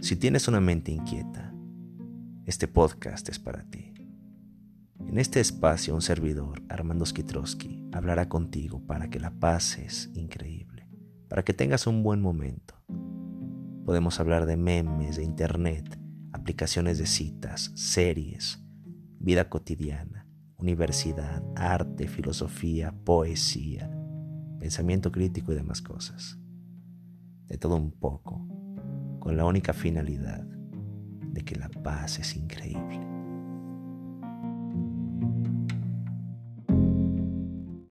Si tienes una mente inquieta, este podcast es para ti. En este espacio un servidor, Armando Skitrowski, hablará contigo para que la pases increíble, para que tengas un buen momento. Podemos hablar de memes, de internet, aplicaciones de citas, series, vida cotidiana, universidad, arte, filosofía, poesía, pensamiento crítico y demás cosas. De todo un poco con la única finalidad de que la paz es increíble.